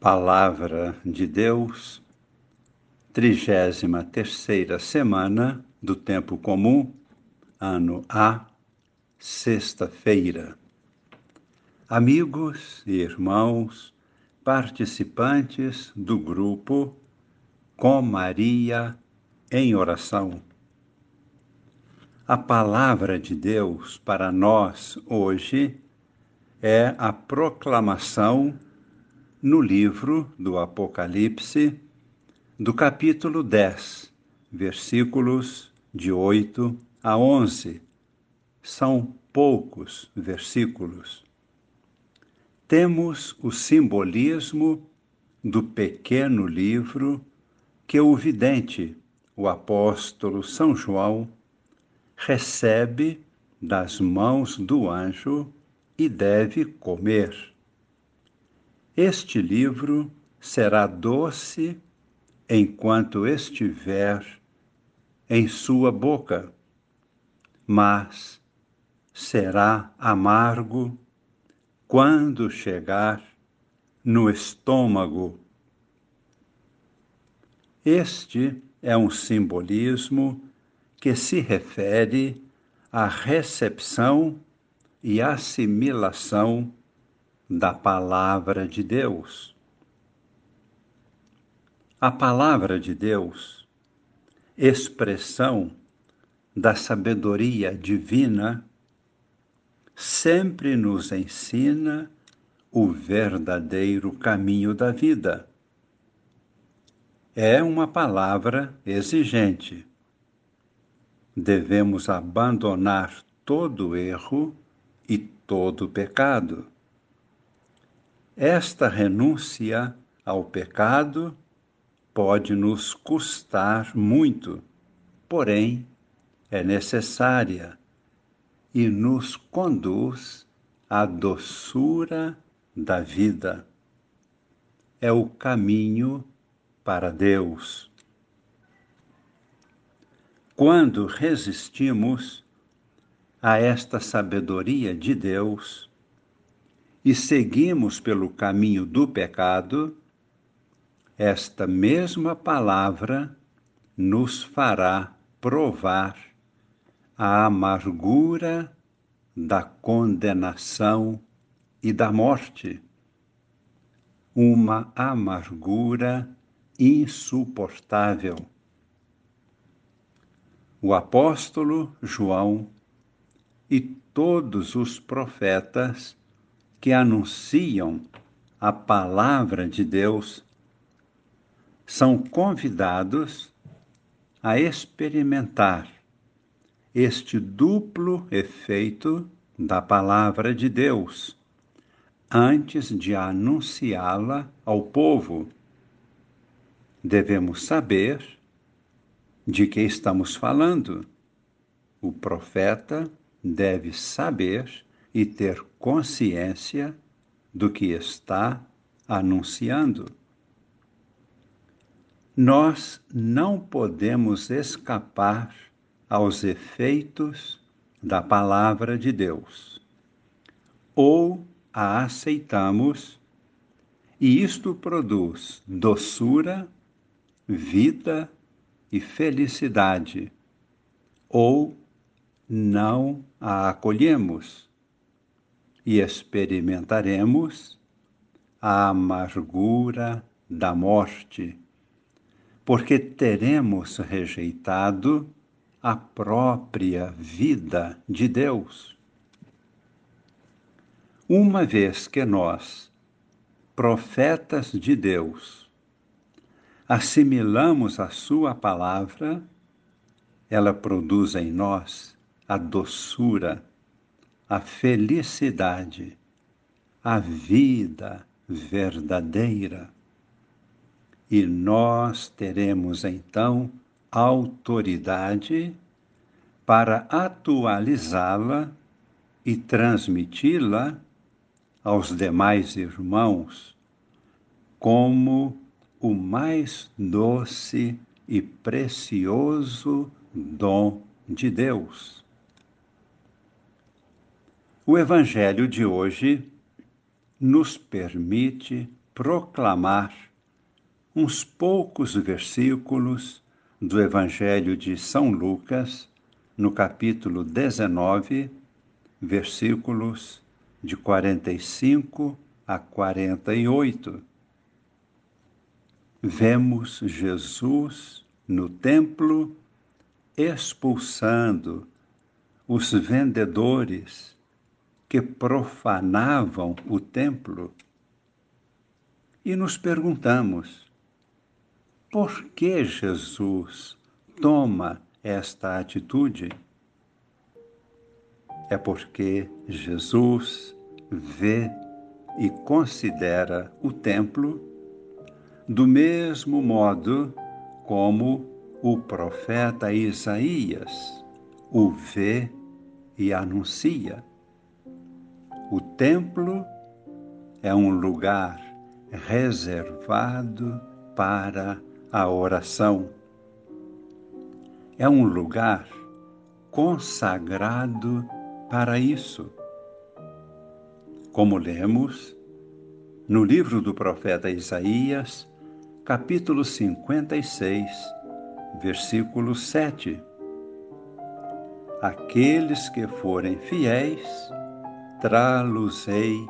Palavra de Deus, trigésima terceira semana do Tempo Comum, ano A, sexta-feira. Amigos e irmãos, participantes do grupo Com Maria em Oração. A palavra de Deus para nós hoje é a proclamação no livro do Apocalipse, do capítulo 10, versículos de 8 a 11. São poucos versículos. Temos o simbolismo do pequeno livro que o vidente, o apóstolo São João, recebe das mãos do anjo e deve comer. Este livro será doce enquanto estiver em sua boca, mas será amargo quando chegar no estômago. Este é um simbolismo que se refere à recepção e assimilação da Palavra de Deus. A Palavra de Deus, expressão da sabedoria divina, sempre nos ensina o verdadeiro caminho da vida. É uma palavra exigente. Devemos abandonar todo erro e todo pecado esta renúncia ao pecado pode nos custar muito, porém é necessária e nos conduz à doçura da vida. É o caminho para Deus. Quando resistimos a esta sabedoria de Deus, e seguimos pelo caminho do pecado, esta mesma palavra nos fará provar a amargura da condenação e da morte. Uma amargura insuportável. O apóstolo João e todos os profetas que anunciam a palavra de Deus são convidados a experimentar este duplo efeito da palavra de Deus antes de anunciá-la ao povo. Devemos saber de que estamos falando. O profeta deve saber e ter consciência do que está anunciando. Nós não podemos escapar aos efeitos da palavra de Deus. Ou a aceitamos, e isto produz doçura, vida e felicidade, ou não a acolhemos e experimentaremos a amargura da morte, porque teremos rejeitado a própria vida de Deus. Uma vez que nós, profetas de Deus, assimilamos a Sua palavra, ela produz em nós a doçura a felicidade, a vida verdadeira. E nós teremos então autoridade para atualizá-la e transmiti-la aos demais irmãos como o mais doce e precioso dom de Deus. O Evangelho de hoje nos permite proclamar uns poucos versículos do Evangelho de São Lucas, no capítulo 19, versículos de 45 a 48. Vemos Jesus no templo expulsando os vendedores que profanavam o templo e nos perguntamos: por que Jesus toma esta atitude? É porque Jesus vê e considera o templo do mesmo modo como o profeta Isaías o vê e anuncia. O templo é um lugar reservado para a oração. É um lugar consagrado para isso. Como lemos no livro do profeta Isaías, capítulo 56, versículo 7. Aqueles que forem fiéis, trá-los-ei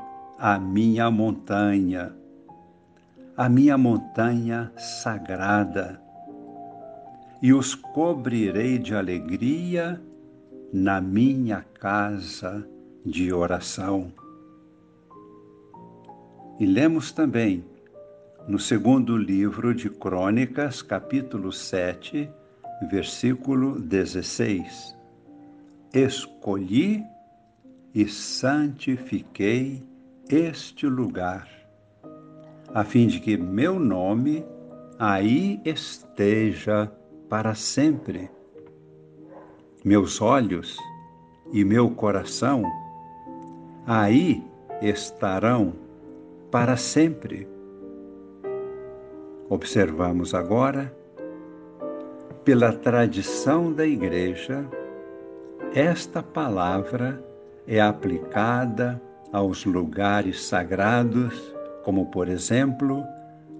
minha montanha, a minha montanha sagrada, e os cobrirei de alegria na minha casa de oração. E lemos também no segundo livro de Crônicas, capítulo 7, versículo 16. Escolhi e santifiquei este lugar a fim de que meu nome aí esteja para sempre. Meus olhos e meu coração aí estarão para sempre. Observamos agora, pela tradição da Igreja, esta palavra é aplicada aos lugares sagrados como, por exemplo,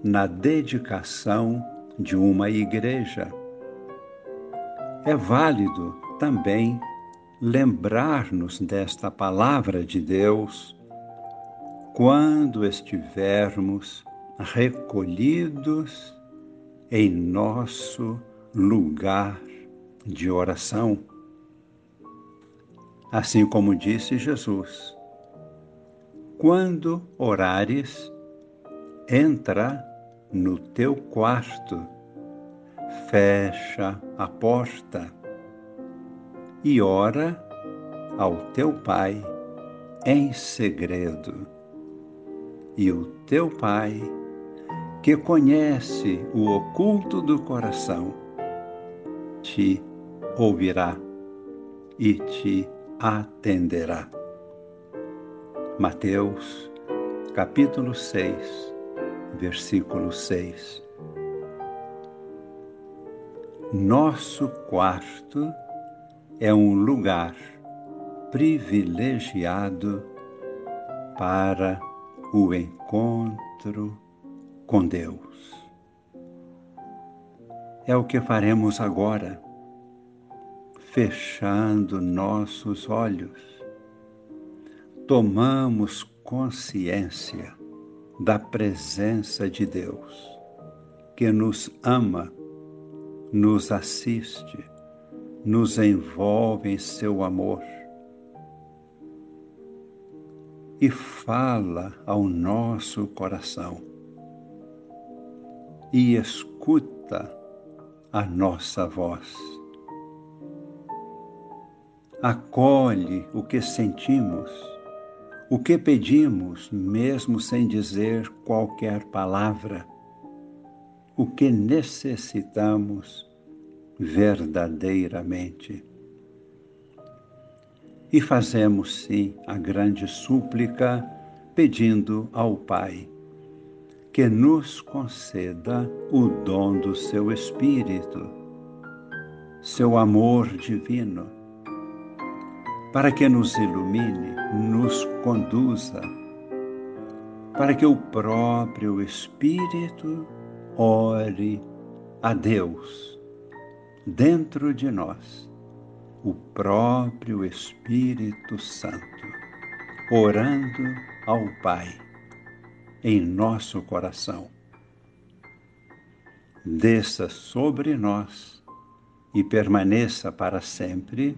na dedicação de uma igreja. É válido também lembrar-nos desta palavra de Deus quando estivermos recolhidos em nosso lugar de oração. Assim como disse Jesus, quando orares, entra no teu quarto, fecha a porta e ora ao teu Pai em segredo. E o teu Pai, que conhece o oculto do coração, te ouvirá e te atenderá. Mateus, capítulo 6 versículo 6. Nosso quarto é um lugar privilegiado para o encontro com Deus. É o que faremos agora, fechando nossos olhos. Tomamos consciência da presença de Deus, que nos ama, nos assiste, nos envolve em seu amor e fala ao nosso coração e escuta a nossa voz. Acolhe o que sentimos o que pedimos, mesmo sem dizer qualquer palavra, o que necessitamos verdadeiramente. E fazemos sim a grande súplica, pedindo ao Pai que nos conceda o dom do seu Espírito, seu amor divino para que nos ilumine, nos conduza, para que o próprio Espírito ore a Deus dentro de nós, o próprio Espírito Santo, orando ao Pai em nosso coração. Desça sobre nós e permaneça para sempre